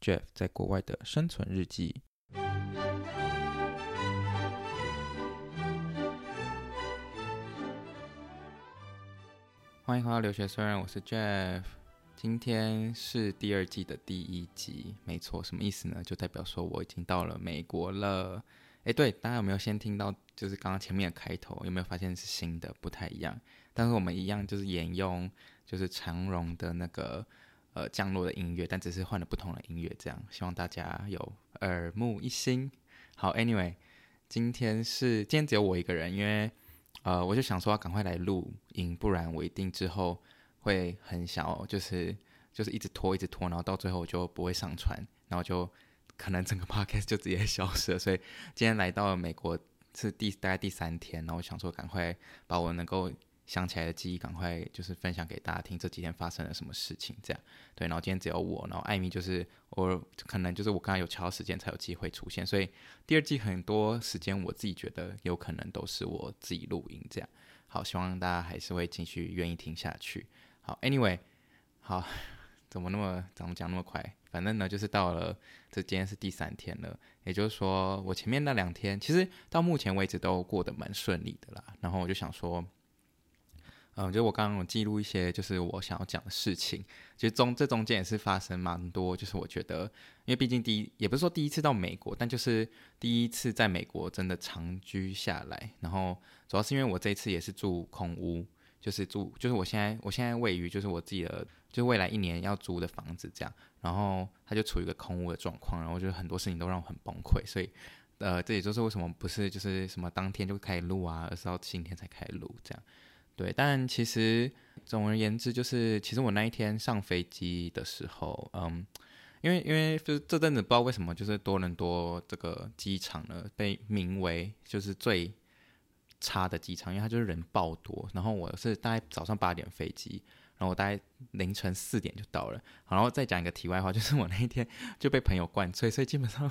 Jeff 在国外的生存日记。欢迎回到留学虽然，我是 Jeff。今天是第二季的第一集，没错，什么意思呢？就代表说我已经到了美国了。诶，对，大家有没有先听到？就是刚刚前面的开头，有没有发现是新的，不太一样？但是我们一样，就是沿用就是长荣的那个。呃，降落的音乐，但只是换了不同的音乐，这样希望大家有耳目一新。好，Anyway，今天是今天只有我一个人，因为呃，我就想说要赶快来录音，不然我一定之后会很想，就是就是一直拖，一直拖，然后到最后我就不会上传，然后就可能整个 podcast 就直接消失了。所以今天来到了美国是第大概第三天，然后我想说赶快把我能够。想起来的记忆，赶快就是分享给大家听。这几天发生了什么事情？这样对，然后今天只有我，然后艾米就是我，可能就是我刚刚有敲时间才有机会出现，所以第二季很多时间我自己觉得有可能都是我自己录音这样。好，希望大家还是会继续愿意听下去。好，Anyway，好，怎么那么怎么讲那么快？反正呢，就是到了这今天是第三天了，也就是说我前面那两天其实到目前为止都过得蛮顺利的啦。然后我就想说。嗯，就我刚刚有记录一些，就是我想要讲的事情。其实中这中间也是发生蛮多，就是我觉得，因为毕竟第一，也不是说第一次到美国，但就是第一次在美国真的长居下来。然后主要是因为我这一次也是住空屋，就是住，就是我现在我现在位于就是我自己的，就是未来一年要租的房子这样。然后它就处于一个空屋的状况，然后我觉得很多事情都让我很崩溃。所以，呃，这也就是为什么不是就是什么当天就开始录啊，而是要今天才开始录这样。对，但其实总而言之，就是其实我那一天上飞机的时候，嗯，因为因为就是这阵子不知道为什么，就是多伦多这个机场呢被名为就是最差的机场，因为它就是人爆多。然后我是大概早上八点飞机。然后我大概凌晨四点就到了，好然后再讲一个题外话，就是我那一天就被朋友灌醉，所以基本上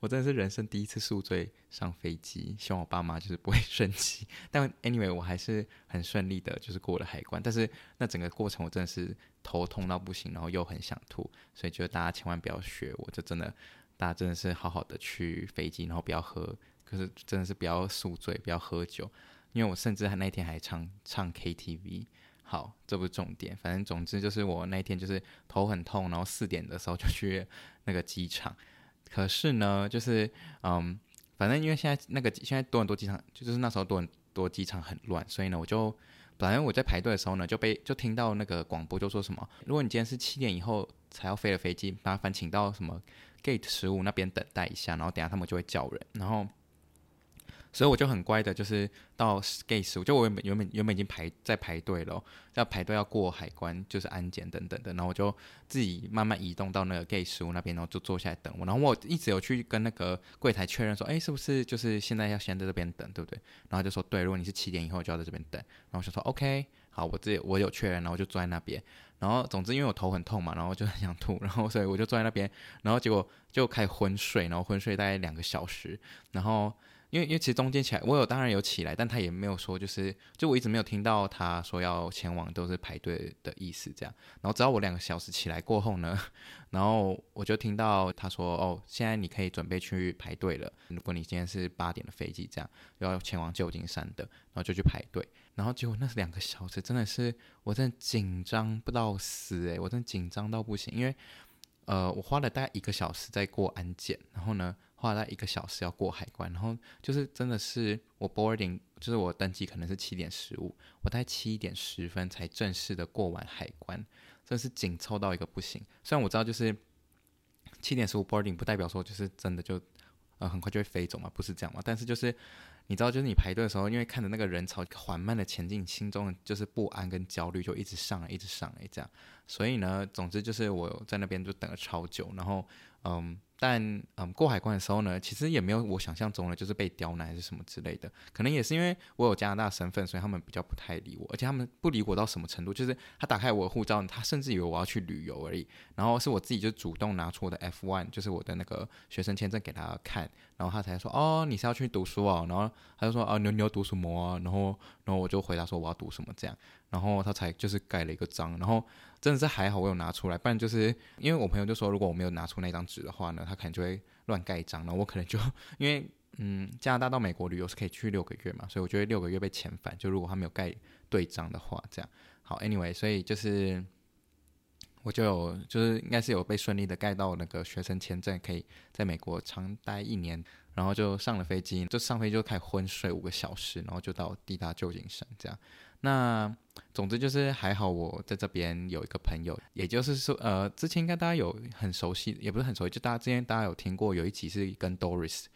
我真的是人生第一次宿醉上飞机，希望我爸妈就是不会 生气。但 anyway 我还是很顺利的，就是过了海关。但是那整个过程我真的是头痛到不行，然后又很想吐，所以就大家千万不要学我，就真的大家真的是好好的去飞机，然后不要喝，可是真的是不要宿醉，不要喝酒，因为我甚至还那天还唱唱 KTV。好，这不是重点，反正总之就是我那天就是头很痛，然后四点的时候就去那个机场。可是呢，就是嗯，反正因为现在那个现在多伦多机场，就是那时候多伦多机场很乱，所以呢，我就本来我在排队的时候呢，就被就听到那个广播就说什么，如果你今天是七点以后才要飞的飞机，麻烦请到什么 Gate 十五那边等待一下，然后等下他们就会叫人，然后。所以我就很乖的，就是到 gate 十五，就我原本原本原本已经排在排队了，要排队要过海关，就是安检等等的，然后我就自己慢慢移动到那个 gate 十五那边，然后就坐下来等我。然后我一直有去跟那个柜台确认说，哎，是不是就是现在要先在这边等，对不对？然后就说对，如果你是七点以后就要在这边等。然后我就说 OK，好，我自己我有确认，然后就坐在那边。然后总之因为我头很痛嘛，然后就很想吐，然后所以我就坐在那边，然后结果就开始昏睡，然后昏睡大概两个小时，然后。因为因为其实中间起来，我有当然有起来，但他也没有说就是，就我一直没有听到他说要前往都是排队的意思这样。然后直到我两个小时起来过后呢，然后我就听到他说哦，现在你可以准备去排队了。如果你今天是八点的飞机这样，要前往旧金山的，然后就去排队。然后结果那两个小时真的是我真的紧张不到死诶、我真的紧张到不行，因为呃，我花了大概一个小时在过安检，然后呢，花了一个小时要过海关，然后就是真的是我 boarding，就是我登机可能是七点十五，我大概七点十分才正式的过完海关，真是紧凑到一个不行。虽然我知道就是七点十五 boarding 不代表说就是真的就呃很快就会飞走嘛，不是这样嘛，但是就是。你知道，就是你排队的时候，因为看着那个人潮缓慢的前进，心中就是不安跟焦虑就一直上来，一直上来这样。所以呢，总之就是我在那边就等了超久，然后嗯。但嗯，过海关的时候呢，其实也没有我想象中的，就是被刁难还是什么之类的。可能也是因为我有加拿大身份，所以他们比较不太理我。而且他们不理我到什么程度，就是他打开我的护照，他甚至以为我要去旅游而已。然后是我自己就主动拿出我的 F1，就是我的那个学生签证给他看，然后他才说：“哦，你是要去读书哦。”然后他就说：“哦，牛牛读什么啊？”然后，然后我就回答说：“我要读什么？”这样，然后他才就是盖了一个章，然后。真的是还好，我有拿出来，不然就是因为我朋友就说，如果我没有拿出那张纸的话呢，他可能就会乱盖章，然后我可能就因为 嗯，加拿大到美国旅游是可以去六个月嘛，所以我觉得六个月被遣返，就如果他没有盖对章的话，这样好，anyway，所以就是我就有就是应该是有被顺利的盖到那个学生签证，可以在美国长待一年，然后就上了飞机，就上飞机就开始昏睡五个小时，然后就到抵达旧金山这样。那总之就是还好，我在这边有一个朋友，也就是说，呃，之前应该大家有很熟悉，也不是很熟悉，就大家之前大家有听过有一集是跟 Doris，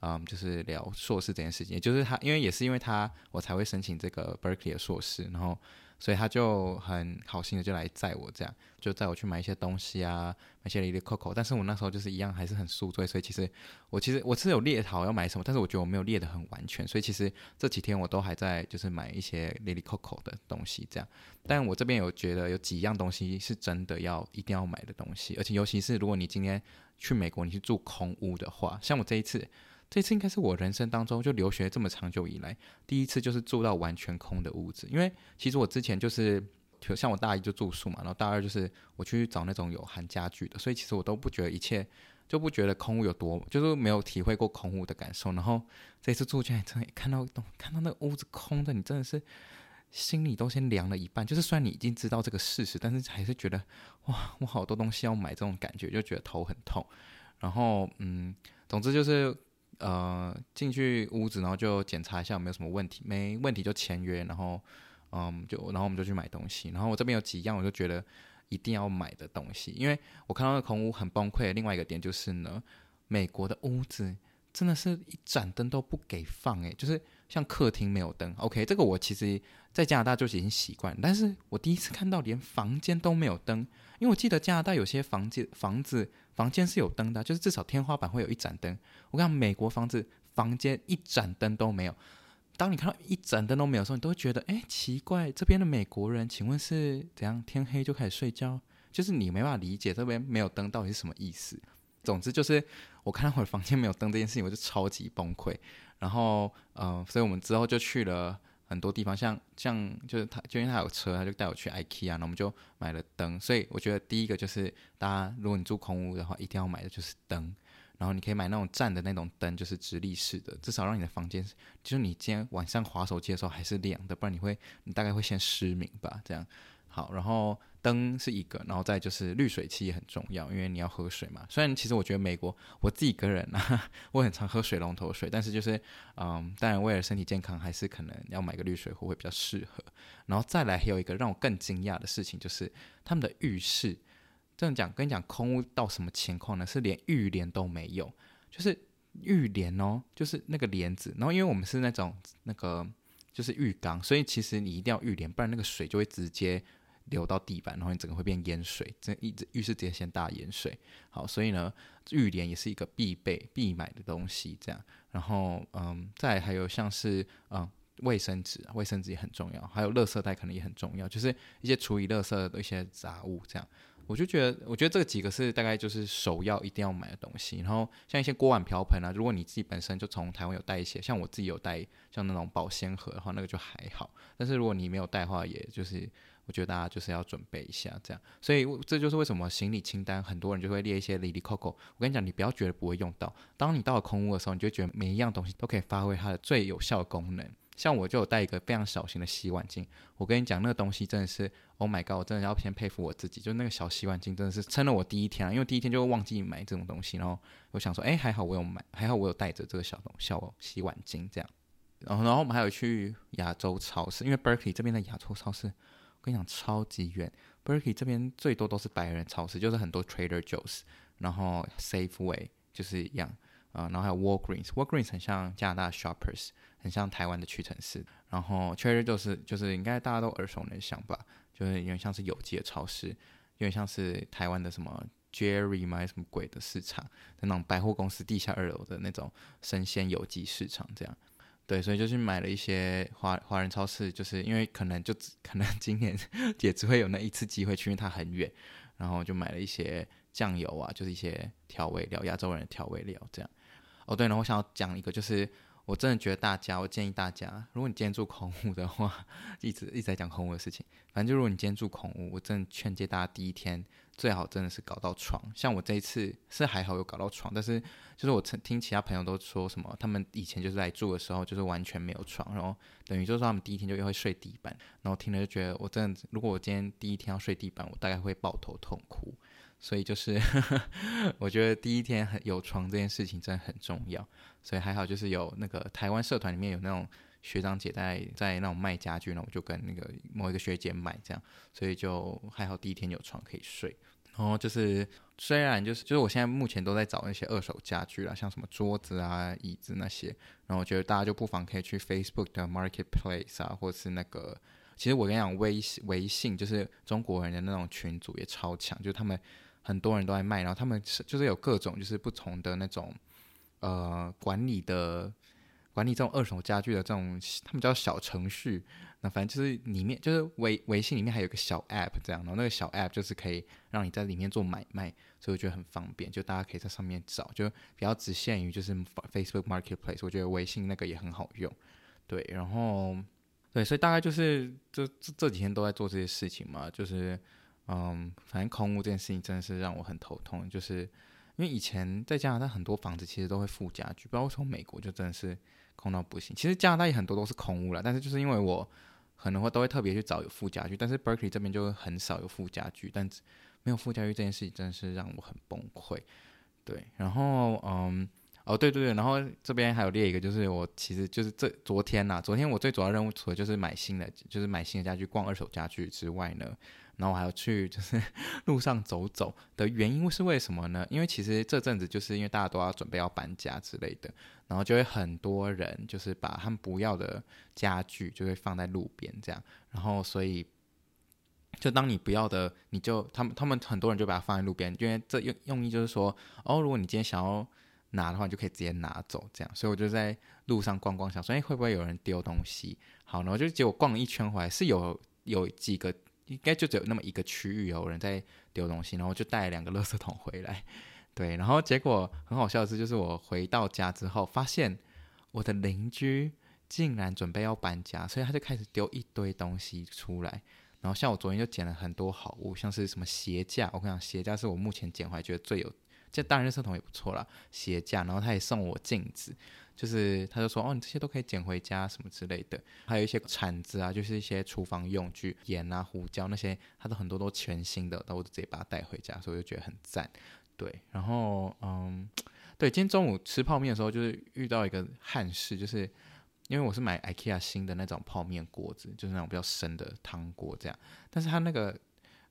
嗯，就是聊硕士这件事情，也就是他，因为也是因为他，我才会申请这个 Berkeley 的硕士，然后。所以他就很好心的就来载我，这样就载我去买一些东西啊，买一些哩哩扣扣。但是我那时候就是一样还是很宿醉，所以其实我其实我是有列好要买什么，但是我觉得我没有列得很完全。所以其实这几天我都还在就是买一些哩哩扣扣的东西这样。但我这边有觉得有几样东西是真的要一定要买的东西，而且尤其是如果你今天去美国，你去住空屋的话，像我这一次。这次应该是我人生当中就留学这么长久以来第一次，就是住到完全空的屋子。因为其实我之前就是，像我大一就住宿嘛，然后大二就是我去找那种有含家具的，所以其实我都不觉得一切，就不觉得空屋有多，就是没有体会过空屋的感受。然后这次住进来，真的看到看到那个屋子空的，你真的是心里都先凉了一半。就是虽然你已经知道这个事实，但是还是觉得哇，我好多东西要买，这种感觉就觉得头很痛。然后嗯，总之就是。呃，进去屋子，然后就检查一下有没有什么问题，没问题就签约，然后，嗯，就然后我们就去买东西。然后我这边有几样，我就觉得一定要买的东西，因为我看到那空屋很崩溃。另外一个点就是呢，美国的屋子真的是一盏灯都不给放，诶，就是像客厅没有灯。OK，这个我其实在加拿大就已经习惯，但是我第一次看到连房间都没有灯，因为我记得加拿大有些房间房子。房间是有灯的，就是至少天花板会有一盏灯。我看美国房子房间一盏灯都没有。当你看到一盏灯都没有的时候，你都会觉得，哎，奇怪，这边的美国人，请问是怎样？天黑就开始睡觉？就是你没办法理解这边没有灯到底是什么意思。总之就是我看到我的房间没有灯这件事情，我就超级崩溃。然后，嗯、所以我们之后就去了。很多地方像像就是他，就因为他有车，他就带我去 IKEA，然后我们就买了灯。所以我觉得第一个就是，大家如果你住空屋的话，一定要买的就是灯。然后你可以买那种站的那种灯，就是直立式的，至少让你的房间，就是你今天晚上划手机的时候还是亮的，不然你会你大概会先失明吧，这样。好，然后灯是一个，然后再就是滤水器也很重要，因为你要喝水嘛。虽然其实我觉得美国我自己个人啊，我很常喝水龙头水，但是就是嗯，当然为了身体健康，还是可能要买个滤水壶会比较适合。然后再来还有一个让我更惊讶的事情，就是他们的浴室，这样讲跟你讲空屋到什么情况呢？是连浴帘都没有，就是浴帘哦，就是那个帘子。然后因为我们是那种那个就是浴缸，所以其实你一定要浴帘，不然那个水就会直接。流到地板，然后你整个会变淹水，这一直浴室直接先大淹水。好，所以呢，浴帘也是一个必备必买的东西。这样，然后嗯，再还有像是嗯卫生纸，卫生纸也很重要，还有垃圾袋可能也很重要，就是一些处理垃圾的一些杂物。这样，我就觉得，我觉得这几个是大概就是首要一定要买的东西。然后像一些锅碗瓢盆啊，如果你自己本身就从台湾有带一些，像我自己有带像那种保鲜盒的话，那个就还好。但是如果你没有带的话，也就是。我觉得大家就是要准备一下，这样，所以这就是为什么行李清单很多人就会列一些哩哩扣扣。我跟你讲，你不要觉得不会用到，当你到了空屋的时候，你就觉得每一样东西都可以发挥它的最有效的功能。像我就有带一个非常小型的洗碗巾，我跟你讲，那个东西真的是，Oh my god，我真的要先佩服我自己，就那个小洗碗巾真的是撑了我第一天啊，因为第一天就会忘记买这种东西，然后我想说，哎，还好我有买，还好我有带着这个小东小洗碗巾这样，然后然后我们还有去亚洲超市，因为 Berkeley 这边的亚洲超市，跟你讲超级远，Berkeley 这边最多都是白人超市，就是很多 Trader Joe's，然后 Safeway 就是一样。啊、然后还有 Walgreens，Walgreens 很像加拿大 Shoppers，很像台湾的屈臣氏。然后 Trader 就是就是应该大家都耳熟能详吧，就是有点像是有机的超市，有点像是台湾的什么 Jerry 买什么鬼的市场，那种百货公司地下二楼的那种生鲜有机市场这样。对，所以就去买了一些华华人超市，就是因为可能就只可能今年 也只会有那一次机会去，因为它很远，然后就买了一些酱油啊，就是一些调味料，亚洲人的调味料这样。哦，对然后，我想要讲一个，就是我真的觉得大家，我建议大家，如果你今天住空屋的话，一直一直在讲空屋的事情，反正就如果你今天住空屋，我真的劝诫大家，第一天最好真的是搞到床。像我这一次是还好有搞到床，但是就是我曾听其他朋友都说什么，他们以前就是来住的时候就是完全没有床，然后等于就是说他们第一天就又会睡地板，然后听了就觉得我真的，如果我今天第一天要睡地板，我大概会抱头痛哭。所以就是，我觉得第一天很有床这件事情真的很重要。所以还好，就是有那个台湾社团里面有那种学长姐在在那种卖家具，那我就跟那个某一个学姐买这样，所以就还好第一天有床可以睡。然后就是虽然就是就是我现在目前都在找那些二手家具啦，像什么桌子啊、椅子那些。然后我觉得大家就不妨可以去 Facebook 的 Marketplace 啊，或是那个。其实我跟你讲，微微信就是中国人的那种群组也超强，就是他们。很多人都在卖，然后他们是就是有各种就是不同的那种呃管理的管理这种二手家具的这种，他们叫小程序。那反正就是里面就是微微信里面还有个小 app 这样，然后那个小 app 就是可以让你在里面做买卖，所以我觉得很方便，就大家可以在上面找，就比较只限于就是 Facebook Marketplace。我觉得微信那个也很好用，对，然后对，所以大概就是这这这几天都在做这些事情嘛，就是。嗯，反正空屋这件事情真的是让我很头痛，就是因为以前在加拿大很多房子其实都会附家具，不知道为什么美国就真的是空到不行。其实加拿大也很多都是空屋啦，但是就是因为我可能会都会特别去找有附家具，但是 Berkeley 这边就很少有附家具，但没有附家具这件事情真的是让我很崩溃。对，然后嗯，哦对对对，然后这边还有列一个，就是我其实就是这昨天呐，昨天我最主要任务除了就是买新的，就是买新的家具，逛二手家具之外呢。然后我还要去，就是 路上走走的原因是为什么呢？因为其实这阵子就是因为大家都要准备要搬家之类的，然后就会很多人就是把他们不要的家具就会放在路边这样，然后所以就当你不要的，你就他们他们很多人就把它放在路边，因为这用用意就是说，哦，如果你今天想要拿的话，就可以直接拿走这样。所以我就在路上逛逛，想说，哎，会不会有人丢东西？好，然后就结果逛了一圈回来，是有有几个。应该就只有那么一个区域有人在丢东西，然后就带两个垃圾桶回来，对，然后结果很好笑的是，就是我回到家之后，发现我的邻居竟然准备要搬家，所以他就开始丢一堆东西出来，然后像我昨天就捡了很多好物，像是什么鞋架，我跟你讲，鞋架是我目前捡回来觉得最有，这当然垃圾桶也不错啦，鞋架，然后他也送我镜子。就是他就说哦，你这些都可以捡回家什么之类的，还有一些铲子啊，就是一些厨房用具，盐啊、胡椒那些，他都很多都全新的，那我就直接把它带回家，所以我就觉得很赞。对，然后嗯，对，今天中午吃泡面的时候，就是遇到一个憾事，就是因为我是买 IKEA 新的那种泡面锅子，就是那种比较深的汤锅这样，但是它那个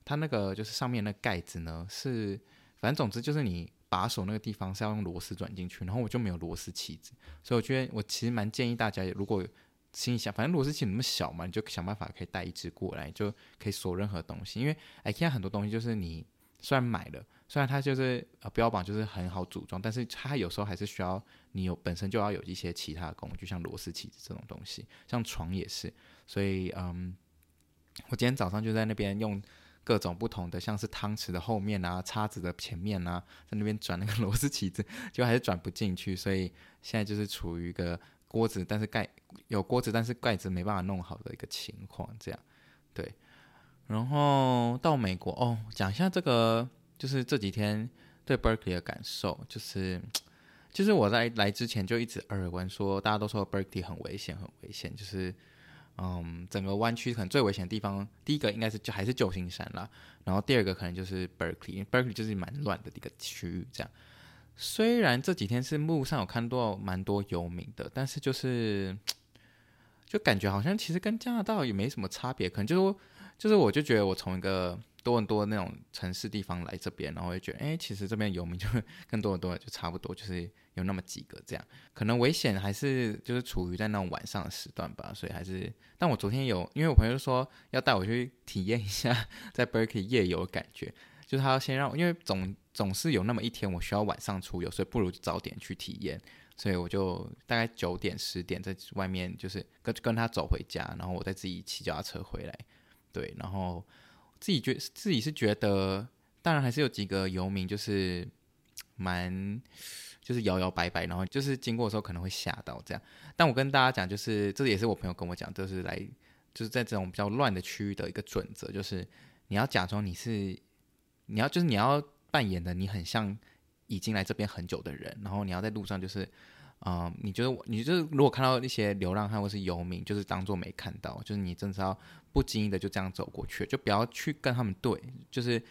它那个就是上面那盖子呢是，反正总之就是你。把手那个地方是要用螺丝转进去，然后我就没有螺丝起子，所以我觉得我其实蛮建议大家，如果心里想，反正螺丝起那么小嘛，你就想办法可以带一支过来，就可以锁任何东西。因为 IKEA 很多东西就是你虽然买了，虽然它就是呃标榜就是很好组装，但是它有时候还是需要你有本身就要有一些其他的工具，像螺丝起子这种东西，像床也是。所以嗯，我今天早上就在那边用。各种不同的，像是汤匙的后面啊，叉子的前面啊，在那边转那个 螺丝起子，就还是转不进去，所以现在就是处于一个锅子，但是盖有锅子，但是盖子没办法弄好的一个情况，这样，对。然后到美国哦，讲一下这个，就是这几天对 Berkeley 的感受，就是就是我在来之前就一直耳闻说，大家都说 Berkeley 很危险，很危险，就是。嗯，整个湾区可能最危险的地方，第一个应该是就还是旧金山啦，然后第二个可能就是 Berkeley，Berkeley 就是蛮乱的一个区域。这样，虽然这几天是路上有看到蛮多游民的，但是就是就感觉好像其实跟加拿大也没什么差别，可能就是就是我就觉得我从一个。多伦多那种城市地方来这边，然后会觉得，哎，其实这边游民就跟多伦多就差不多，就是有那么几个这样。可能危险还是就是处于在那种晚上的时段吧，所以还是。但我昨天有，因为我朋友说要带我去体验一下 在 Berkeley 夜游的感觉，就是他要先让，因为总总是有那么一天我需要晚上出游，所以不如早点去体验。所以我就大概九点十点在外面，就是跟跟他走回家，然后我再自己骑脚踏车回来。对，然后。自己觉自己是觉得，当然还是有几个游民，就是 蛮就是摇摇摆摆，然后就是经过的时候可能会吓到这样。但我跟大家讲，就是这也是我朋友跟我讲，就是来就是在这种比较乱的区域的一个准则，就是你要假装你是你要就是你要扮演的你很像已经来这边很久的人，然后你要在路上就是。啊、嗯，你就是你就是，如果看到一些流浪汉或是游民，就是当做没看到，就是你真的是要不经意的就这样走过去，就不要去跟他们对，就是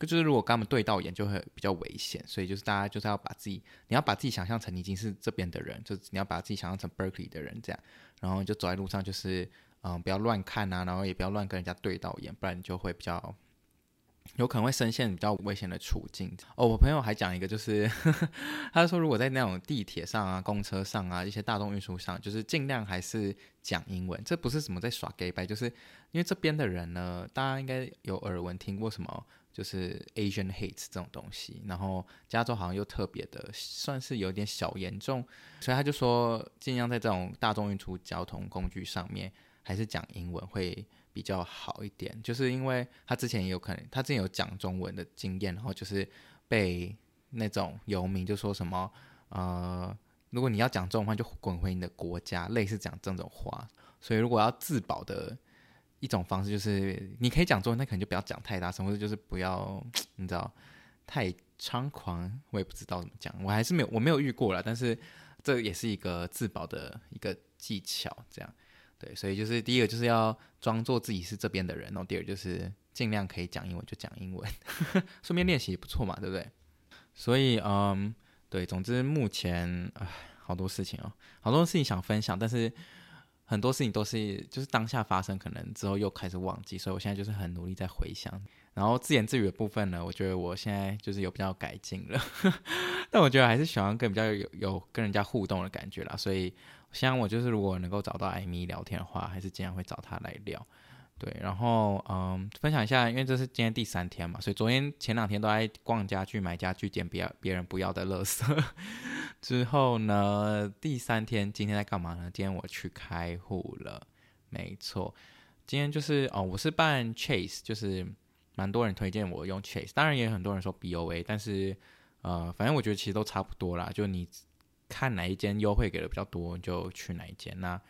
就是如果跟他们对到眼，就会比较危险。所以就是大家就是要把自己，你要把自己想象成已经是这边的人，就是你要把自己想象成 Berkeley 的人这样，然后就走在路上，就是嗯，不要乱看啊，然后也不要乱跟人家对到眼，不然你就会比较。有可能会深陷比较危险的处境哦。我朋友还讲一个，就是呵 呵他说，如果在那种地铁上啊、公车上啊、一些大众运输上，就是尽量还是讲英文。这不是什么在耍 gay 掰，就是因为这边的人呢，大家应该有耳闻听过什么，就是 Asian hate 这种东西。然后加州好像又特别的，算是有点小严重，所以他就说，尽量在这种大众运输交通工具上面，还是讲英文会。比较好一点，就是因为他之前也有可能，他之前有讲中文的经验，然后就是被那种游民就说什么，呃，如果你要讲中文话，就滚回你的国家，类似讲这种话。所以如果要自保的一种方式，就是你可以讲中文，那可能就不要讲太大声，或者就是不要你知道太猖狂。我也不知道怎么讲，我还是没有，我没有遇过啦，但是这也是一个自保的一个技巧，这样。对，所以就是第一个就是要装作自己是这边的人，然后第二就是尽量可以讲英文就讲英文，顺便练习也不错嘛，对不对？所以嗯，对，总之目前唉，好多事情哦，好多事情想分享，但是很多事情都是就是当下发生，可能之后又开始忘记，所以我现在就是很努力在回想。然后自言自语的部分呢，我觉得我现在就是有比较改进了，但我觉得还是喜欢跟比较有有跟人家互动的感觉啦，所以。像我就是，如果能够找到艾米聊天的话，还是经常会找他来聊。对，然后嗯，分享一下，因为这是今天第三天嘛，所以昨天前两天都在逛家具、买家具、捡别别人不要的垃圾。之后呢，第三天今天在干嘛呢？今天我去开户了，没错，今天就是哦，我是办 Chase，就是蛮多人推荐我用 Chase，当然也有很多人说 BOA，但是呃，反正我觉得其实都差不多啦，就你。看哪一间优惠给的比较多，就去哪一间。那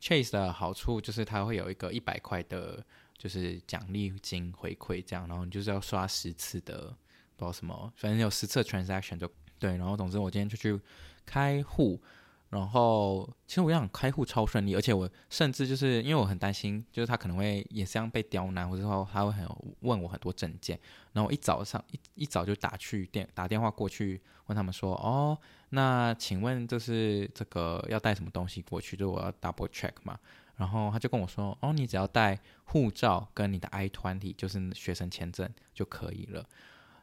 Chase 的好处就是它会有一个一百块的，就是奖励金回馈这样，然后你就是要刷十次的，不知道什么，反正有十次 transaction 就对。然后总之我今天就去开户。然后，其实我想开户超顺利，而且我甚至就是因为我很担心，就是他可能会也是这样被刁难，或者说他会很问我很多证件。然后我一早上一一早就打去电打电话过去问他们说，哦，那请问就是这个要带什么东西过去？就我要 double check 嘛。然后他就跟我说，哦，你只要带护照跟你的 i twenty 就是学生签证就可以了。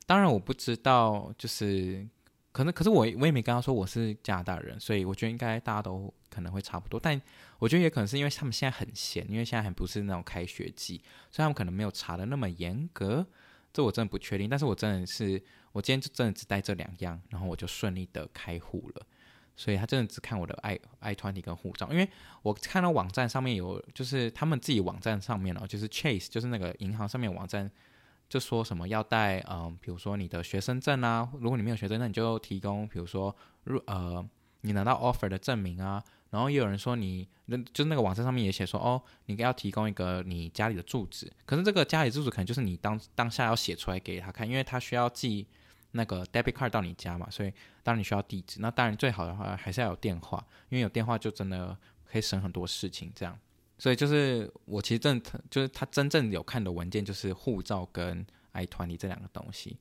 当然我不知道，就是。可能，可是我我也没跟他说我是加拿大人，所以我觉得应该大家都可能会差不多。但我觉得也可能是因为他们现在很闲，因为现在还不是那种开学季，所以他们可能没有查得那么严格。这我真的不确定。但是我真的是，我今天就真的只带这两样，然后我就顺利的开户了。所以他真的只看我的 I I-20 跟护照，因为我看到网站上面有，就是他们自己网站上面哦，就是 Chase，就是那个银行上面网站。就说什么要带，嗯，比如说你的学生证啊，如果你没有学生证，你就提供，比如说入，呃，你拿到 offer 的证明啊。然后也有人说你，那就是那个网站上面也写说，哦，你要提供一个你家里的住址。可是这个家里住址可能就是你当当下要写出来给他看，因为他需要寄那个 debit card 到你家嘛，所以当然你需要地址。那当然最好的话还是要有电话，因为有电话就真的可以省很多事情。这样，所以就是我其实真的就是他真正有看的文件就是护照跟 i 团里这两个东西，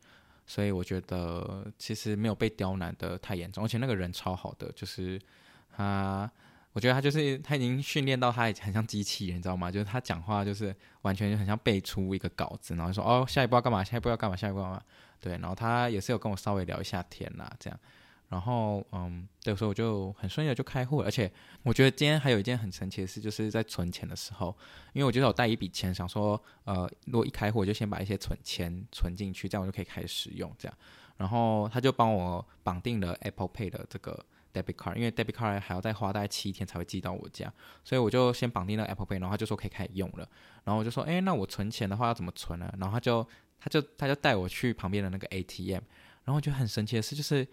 所以我觉得其实没有被刁难的太严重，而且那个人超好的，就是他。我觉得他就是他已经训练到他很像机器人，你知道吗？就是他讲话就是完全就很像背出一个稿子，然后说哦，下一步要干嘛？下一步要干嘛？下一步要干嘛？对，然后他也是有跟我稍微聊一下天啦，这样，然后嗯，对，所以我就很顺利的就开户。而且我觉得今天还有一件很神奇的事，就是在存钱的时候，因为我觉得我带一笔钱，想说呃，如果一开户我就先把一些存钱存进去，这样我就可以开始使用这样。然后他就帮我绑定了 Apple Pay 的这个。Debit card，因为 debit card 还要再花大概七天才会寄到我家，所以我就先绑定了 Apple Pay，然后他就说可以开始用了，然后我就说，哎，那我存钱的话要怎么存呢？然后他就他就他就带我去旁边的那个 ATM，然后我觉得很神奇的是，就是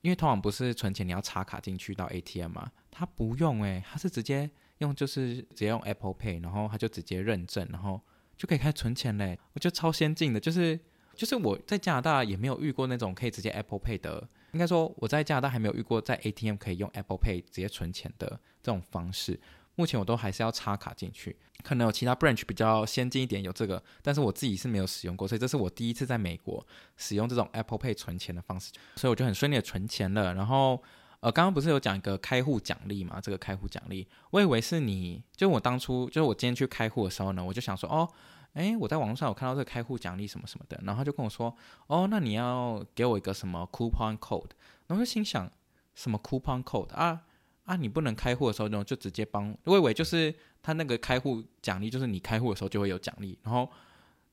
因为通常不是存钱你要插卡进去到 ATM 嘛，他不用哎，他是直接用就是直接用 Apple Pay，然后他就直接认证，然后就可以开始存钱嘞，我觉得超先进的，就是就是我在加拿大也没有遇过那种可以直接 Apple Pay 的。应该说，我在加拿大还没有遇过在 ATM 可以用 Apple Pay 直接存钱的这种方式。目前我都还是要插卡进去，可能有其他 branch 比较先进一点有这个，但是我自己是没有使用过，所以这是我第一次在美国使用这种 Apple Pay 存钱的方式，所以我就很顺利的存钱了。然后，呃，刚刚不是有讲一个开户奖励嘛？这个开户奖励，我以为是你，就我当初就是我今天去开户的时候呢，我就想说，哦。哎，我在网络上有看到这个开户奖励什么什么的，然后他就跟我说，哦，那你要给我一个什么 coupon code，然后就心想，什么 coupon code 啊啊，你不能开户的时候呢，就直接帮，我以为就是他那个开户奖励，就是你开户的时候就会有奖励，然后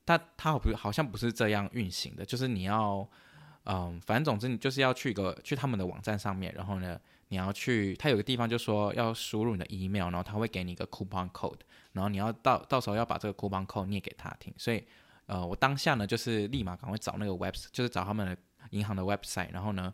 他他好不好像不是这样运行的，就是你要，嗯，反正总之你就是要去一个去他们的网站上面，然后呢。你要去，他有个地方就说要输入你的 email，然后他会给你一个 coupon code，然后你要到到时候要把这个 coupon code 念给他听。所以，呃，我当下呢就是立马赶快找那个 website，就是找他们的银行的 website，然后呢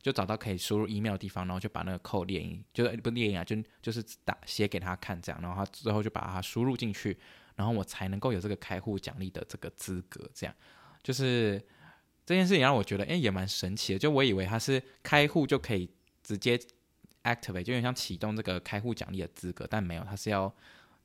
就找到可以输入 email 的地方，然后就把那个 code 列印，就是不列印啊，就就是打写给他看这样，然后他之后就把它输入进去，然后我才能够有这个开户奖励的这个资格。这样，就是这件事情让我觉得，哎，也蛮神奇的。就我以为他是开户就可以。直接 activate 就有点像启动这个开户奖励的资格，但没有，它是要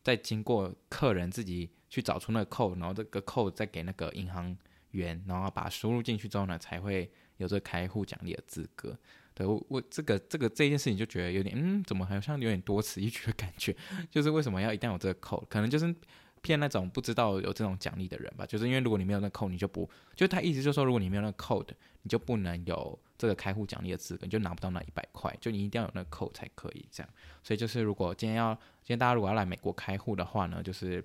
再经过客人自己去找出那个 code，然后这个 code 再给那个银行员，然后把它输入进去之后呢，才会有这个开户奖励的资格。对我，我这个这个这件事情就觉得有点，嗯，怎么好像有点多此一举的感觉？就是为什么要一定要有这个 code？可能就是骗那种不知道有这种奖励的人吧。就是因为如果你没有那扣你就不，就他意思就是说，如果你没有那个 code，你就不能有。这个开户奖励的资格，你就拿不到那一百块，就你一定要有那扣才可以这样。所以就是，如果今天要，今天大家如果要来美国开户的话呢，就是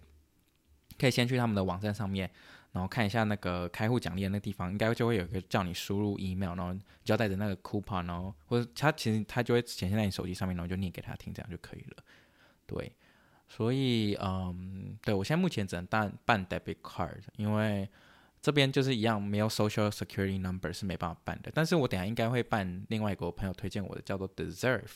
可以先去他们的网站上面，然后看一下那个开户奖励的那个地方，应该就会有一个叫你输入 email，然后你就要带着那个 coupon，然后或者他其实他就会显现在你手机上面，然后就念给他听，这样就可以了。对，所以嗯，对我现在目前只能办办 debit card，因为。这边就是一样，没有 Social Security Number 是没办法办的。但是我等下应该会办另外一个我朋友推荐我的，叫做 Deserve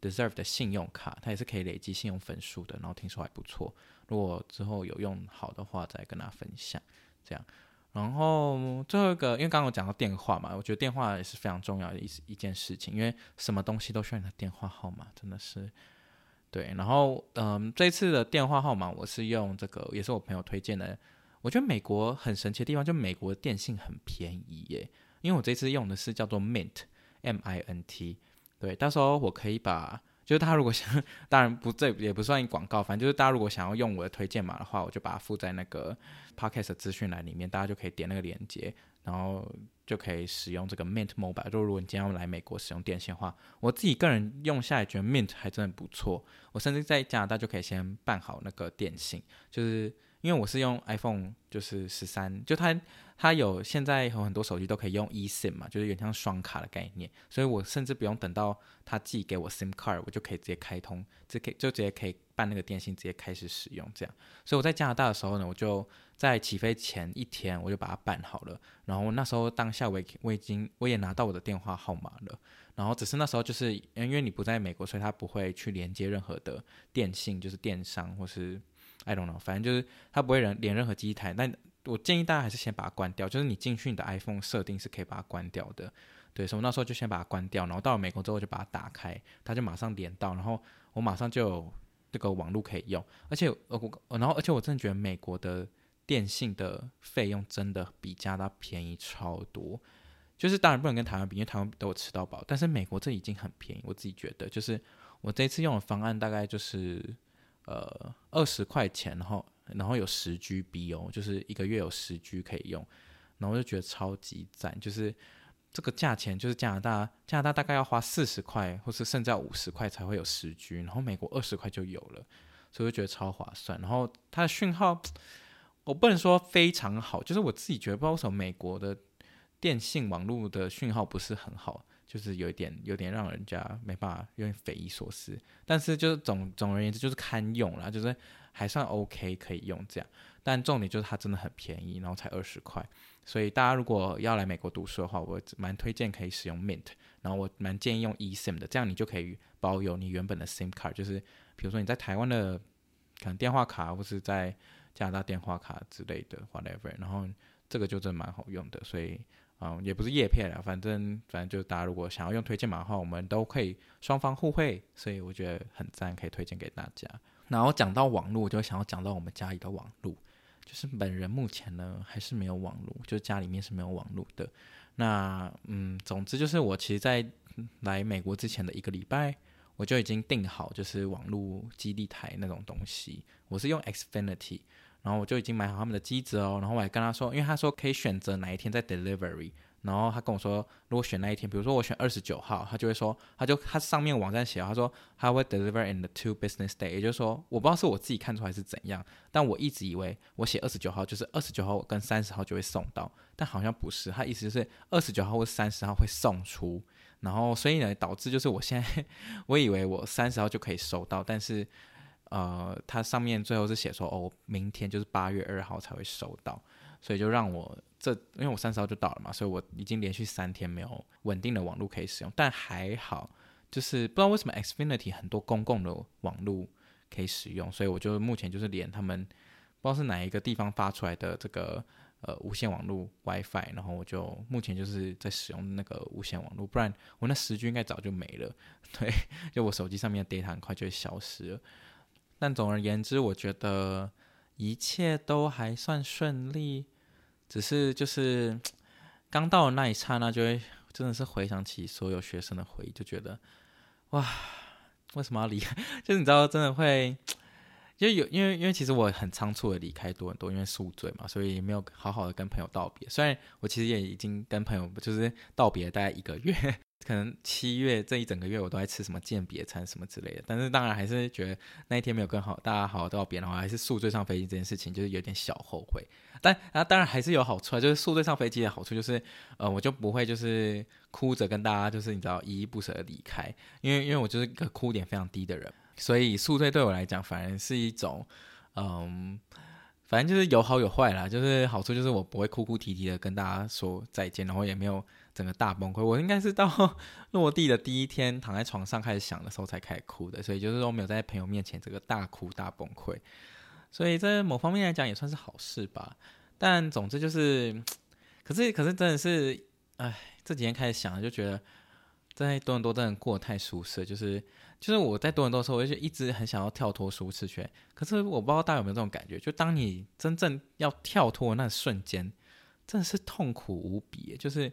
Deserve 的信用卡，它也是可以累积信用分数的。然后听说还不错，如果之后有用好的话，再跟大家分享。这样，然后最后一个，因为刚刚我讲到电话嘛，我觉得电话也是非常重要的一一件事情，因为什么东西都需要你的电话号码，真的是对。然后嗯，这次的电话号码我是用这个，也是我朋友推荐的。我觉得美国很神奇的地方，就美国的电信很便宜耶。因为我这次用的是叫做 Mint，M-I-N-T，对，到时候我可以把，就是他如果想，当然不，这也不算广告，反正就是大家如果想要用我的推荐码的话，我就把它附在那个 Podcast 的资讯栏里面，大家就可以点那个链接，然后就可以使用这个 Mint Mobile。就如果你今天要来美国使用电信的话，我自己个人用下来觉得 Mint 还真的不错。我甚至在加拿大就可以先办好那个电信，就是。因为我是用 iPhone，就是十三，就它它有现在有很多手机都可以用 eSIM 嘛，就是有点像双卡的概念，所以我甚至不用等到他寄给我 SIM card，我就可以直接开通，就可以就直接可以办那个电信，直接开始使用这样。所以我在加拿大的时候呢，我就在起飞前一天我就把它办好了，然后那时候当下我我已经我也拿到我的电话号码了，然后只是那时候就是因为你不在美国，所以他不会去连接任何的电信，就是电商或是。I don't know，反正就是它不会连连任何机台，但我建议大家还是先把它关掉，就是你进去你的 iPhone 设定是可以把它关掉的。对，所以那时候就先把它关掉，然后到了美国之后就把它打开，它就马上连到，然后我马上就有这个网络可以用，而且我然后而且我真的觉得美国的电信的费用真的比加拿大便宜超多，就是当然不能跟台湾比，因为台湾都有吃到饱，但是美国这已经很便宜，我自己觉得，就是我这次用的方案大概就是呃二十块钱，然后然后有十 GB 哦，就是一个月有十 G 可以用，然后就觉得超级赞，就是。这个价钱就是加拿大，加拿大大概要花四十块，或是甚至要五十块才会有十 G，然后美国二十块就有了，所以就觉得超划算。然后它的讯号，我不能说非常好，就是我自己觉得不知道为什么美国的电信网络的讯号不是很好，就是有一点有点让人家没办法，有点匪夷所思。但是就是总总而言之就是堪用啦，就是还算 OK 可以用这样。但重点就是它真的很便宜，然后才二十块。所以大家如果要来美国读书的话，我蛮推荐可以使用 Mint，然后我蛮建议用 eSIM 的，这样你就可以保有你原本的 SIM 卡，就是比如说你在台湾的可能电话卡，或是在加拿大电话卡之类的 whatever，然后这个就真蛮好用的，所以嗯也不是业配啦，反正反正就大家如果想要用推荐码的话，我们都可以双方互惠，所以我觉得很赞，可以推荐给大家。然后讲到网络，我就想要讲到我们家里的网络。就是本人目前呢还是没有网络，就家里面是没有网络的。那嗯，总之就是我其实，在来美国之前的一个礼拜，我就已经订好就是网络基地台那种东西。我是用 Xfinity，然后我就已经买好他们的机子哦。然后我还跟他说，因为他说可以选择哪一天在 delivery。然后他跟我说，如果选那一天，比如说我选二十九号，他就会说，他就他上面网站写，他说他会 deliver in the two business day，也就是说，我不知道是我自己看出来是怎样，但我一直以为我写二十九号就是二十九号跟三十号就会送到，但好像不是，他意思是二十九号或三十号会送出，然后所以呢，导致就是我现在 我以为我三十号就可以收到，但是呃，它上面最后是写说哦，明天就是八月二号才会收到，所以就让我。这因为我三十号就到了嘛，所以我已经连续三天没有稳定的网络可以使用。但还好，就是不知道为什么 Xfinity 很多公共的网络可以使用，所以我就目前就是连他们不知道是哪一个地方发出来的这个呃无线网络 WiFi，然后我就目前就是在使用那个无线网络，不然我那十 G 应该早就没了。对，就我手机上面的 data 很快就会消失了。但总而言之，我觉得一切都还算顺利。只是就是刚到的那一刹那，就会真的是回想起所有学生的回忆，就觉得哇，为什么要离开？就是你知道，真的会，就有因为因为其实我很仓促的离开多很多，因为宿醉嘛，所以没有好好的跟朋友道别。虽然我其实也已经跟朋友就是道别大概一个月。可能七月这一整个月我都在吃什么鉴别餐什么之类的，但是当然还是觉得那一天没有跟好大家好好道别，然后还是宿醉上飞机这件事情就是有点小后悔。但啊，当然还是有好处啊，就是宿醉上飞机的好处就是，呃，我就不会就是哭着跟大家就是你知道依依不舍的离开，因为因为我就是个哭点非常低的人，所以宿醉对我来讲反而是一种，嗯。反正就是有好有坏啦，就是好处就是我不会哭哭啼啼的跟大家说再见，然后也没有整个大崩溃。我应该是到 落地的第一天躺在床上开始想的时候才开始哭的，所以就是说没有在朋友面前这个大哭大崩溃。所以在某方面来讲也算是好事吧。但总之就是，可是可是真的是，哎，这几天开始想就觉得在多伦多真的过得太舒适，就是。就是我在多伦多的时候，我就一直很想要跳脱舒适圈。可是我不知道大家有没有这种感觉，就当你真正要跳脱的那瞬间，真的是痛苦无比。就是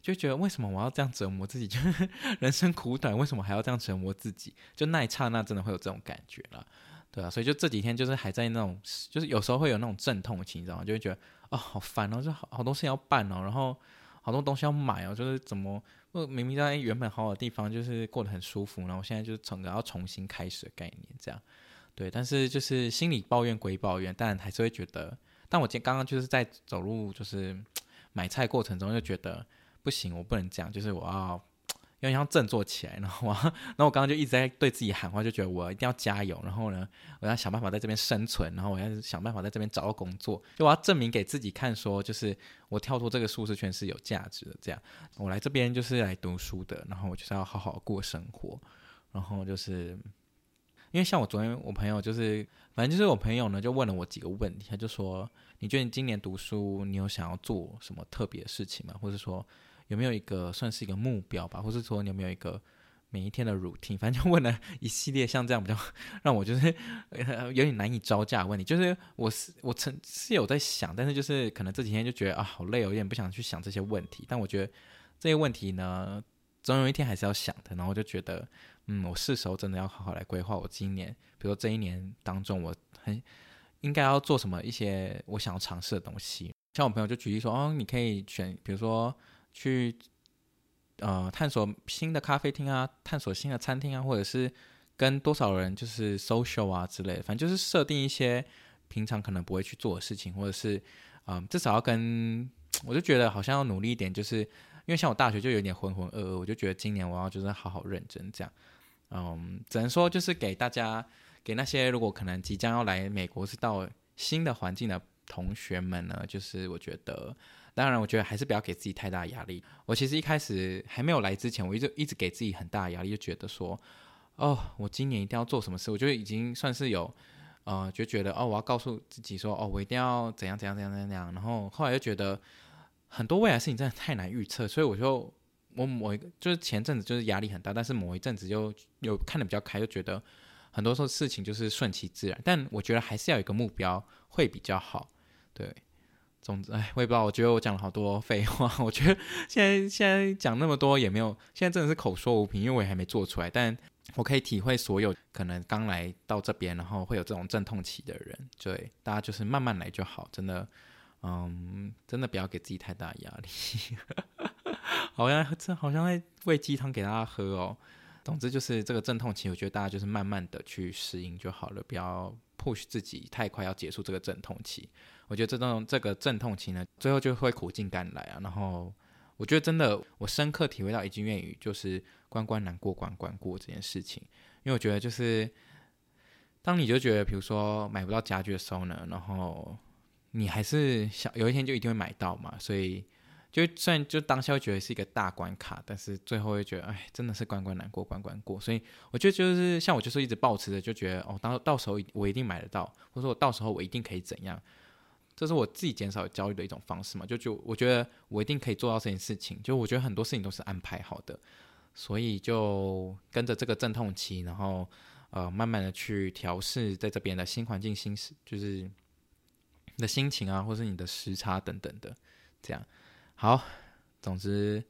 就觉得为什么我要这样折磨自己？就是人生苦短，为什么还要这样折磨自己？就那一刹那，真的会有这种感觉了，对啊。所以就这几天，就是还在那种，就是有时候会有那种阵痛期，你知道吗？就会觉得哦，好烦哦，就好好多事要办哦，然后好多东西要买哦，就是怎么。我明明在原本好好的地方，就是过得很舒服，然后我现在就是整个要重新开始的概念，这样，对。但是就是心里抱怨归抱怨，但还是会觉得。但我今刚刚就是在走路，就是买菜过程中，就觉得不行，我不能这样，就是我要。因为要振作起来，然后我，然后我刚刚就一直在对自己喊话，就觉得我一定要加油，然后呢，我要想办法在这边生存，然后我要想办法在这边找到工作，就我要证明给自己看，说就是我跳脱这个舒适圈是有价值的。这样，我来这边就是来读书的，然后我就是要好好过生活，然后就是因为像我昨天我朋友就是，反正就是我朋友呢就问了我几个问题，他就说，你觉得你今年读书，你有想要做什么特别的事情吗？或者说有没有一个算是一个目标吧？或是说你有没有一个每一天的 routine？反正就问了一系列像这样比较让我就是有点难以招架的问题。就是我是我曾是有在想，但是就是可能这几天就觉得啊好累哦，有点不想去想这些问题。但我觉得这些问题呢，总有一天还是要想的。然后我就觉得。嗯，我是时候真的要好好来规划我今年，比如说这一年当中，我很应该要做什么一些我想要尝试的东西。像我朋友就举例说，哦，你可以选，比如说去呃探索新的咖啡厅啊，探索新的餐厅啊，或者是跟多少人就是 social 啊之类的，反正就是设定一些平常可能不会去做的事情，或者是嗯、至少要跟，我就觉得好像要努力一点，就是因为像我大学就有点浑浑噩噩，我就觉得今年我要就是好好认真这样。嗯，只能说就是给大家，给那些如果可能即将要来美国是到新的环境的同学们呢，就是我觉得，当然我觉得还是不要给自己太大压力。我其实一开始还没有来之前，我一直一直给自己很大的压力，就觉得说，哦，我今年一定要做什么事，我觉得已经算是有，呃，就觉得哦，我要告诉自己说，哦，我一定要怎样怎样怎样怎样，然后后来又觉得很多未来事情真的太难预测，所以我就。我某一个就是前阵子就是压力很大，但是某一阵子又又看得比较开，就觉得很多时候事情就是顺其自然。但我觉得还是要有一个目标会比较好。对，总之，哎，我也不知道，我觉得我讲了好多废话。我觉得现在现在讲那么多也没有，现在真的是口说无凭，因为我也还没做出来。但我可以体会所有可能刚来到这边，然后会有这种阵痛期的人，对，大家就是慢慢来就好，真的，嗯，真的不要给自己太大压力。好像这好像在喂鸡汤给大家喝哦。总之就是这个阵痛期，我觉得大家就是慢慢的去适应就好了，不要 push 自己太快要结束这个阵痛期。我觉得这种这个阵痛期呢，最后就会苦尽甘来啊。然后我觉得真的，我深刻体会到一句谚语，就是关关难过关关过这件事情。因为我觉得就是，当你就觉得比如说买不到家具的时候呢，然后你还是想有一天就一定会买到嘛，所以。就虽然就当下会觉得是一个大关卡，但是最后会觉得，哎，真的是关关难过关关过。所以我觉得就是像我就是一直抱持着，就觉得哦，到到时候我一定买得到，或者说我到时候我一定可以怎样，这是我自己减少焦虑的一种方式嘛。就就我觉得我一定可以做到这件事情。就我觉得很多事情都是安排好的，所以就跟着这个阵痛期，然后呃慢慢的去调试在这边的新环境、新，就是你的心情啊，或是你的时差等等的，这样。好，总之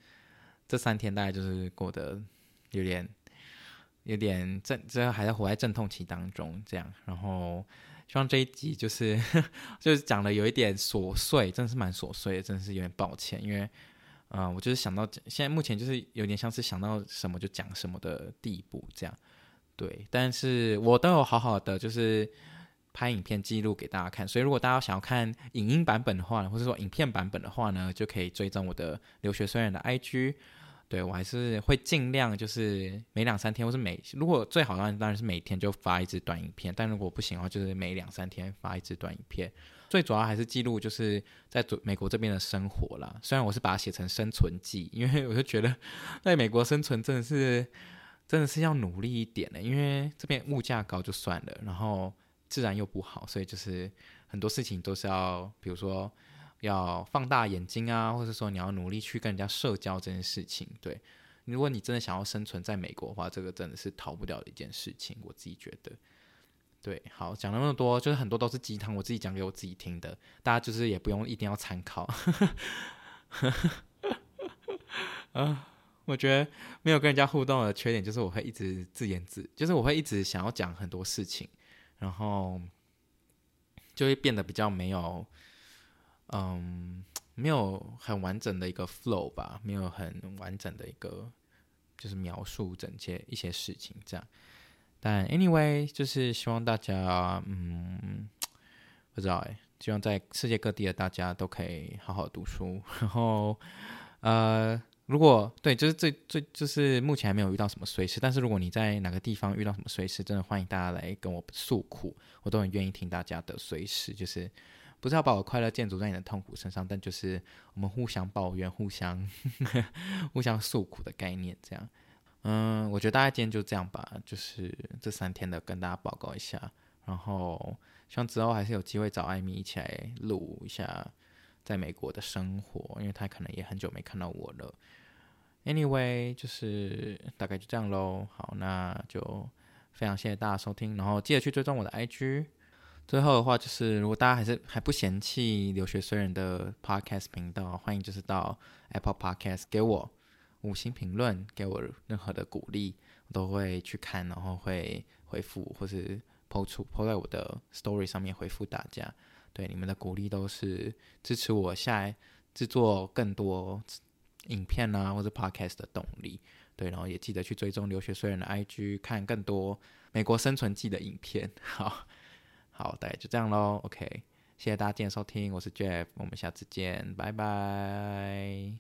这三天大概就是过得有点有点阵，这还在活在阵痛期当中，这样。然后希望这一集就是 就是讲的有一点琐碎，真的是蛮琐碎的，真的是有点抱歉，因为嗯、呃，我就是想到现在目前就是有点像是想到什么就讲什么的地步，这样。对，但是我都有好好的就是。拍影片记录给大家看，所以如果大家想要看影音版本的话，或者说影片版本的话呢，就可以追踪我的留学虽人的 IG。对，我还是会尽量就是每两三天，或是每如果最好的话当然是每天就发一支短影片，但如果不行的话，就是每两三天发一支短影片。最主要还是记录就是在美国这边的生活啦。虽然我是把它写成生存记，因为我就觉得在美国生存真的是真的是要努力一点的，因为这边物价高就算了，然后。自然又不好，所以就是很多事情都是要，比如说要放大眼睛啊，或者说你要努力去跟人家社交这件事情。对，如果你真的想要生存在美国的话，这个真的是逃不掉的一件事情。我自己觉得，对，好，讲那么多，就是很多都是鸡汤，我自己讲给我自己听的，大家就是也不用一定要参考。啊，我觉得没有跟人家互动的缺点就是我会一直自言自，就是我会一直想要讲很多事情。然后就会变得比较没有，嗯，没有很完整的一个 flow 吧，没有很完整的一个就是描述整些一些事情这样。但 anyway，就是希望大家，嗯，不知道哎，希望在世界各地的大家都可以好好读书，然后，呃。如果对，就是最最就是目前还没有遇到什么衰事，但是如果你在哪个地方遇到什么衰事，真的欢迎大家来跟我诉苦，我都很愿意听大家的衰事。就是不是要把我快乐建筑在你的痛苦身上，但就是我们互相抱怨、互相 互相诉苦的概念，这样。嗯，我觉得大概今天就这样吧，就是这三天的跟大家报告一下，然后希望之后还是有机会找艾米一起来录一下在美国的生活，因为他可能也很久没看到我了。Anyway，就是大概就这样喽。好，那就非常谢谢大家收听，然后记得去追踪我的 IG。最后的话就是，如果大家还是还不嫌弃留学虽人的 Podcast 频道，欢迎就是到 Apple Podcast 给我五星评论，给我任何的鼓励，我都会去看，然后会回复，或是抛出抛在我的 Story 上面回复大家。对，你们的鼓励都是支持我下来制作更多。影片啊，或者 Podcast 的动力，对，然后也记得去追踪留学虽人的 IG，看更多美国生存记的影片。好，好大概就这样咯 ok 谢谢大家今天收听我是 jeff 我们下次见拜拜。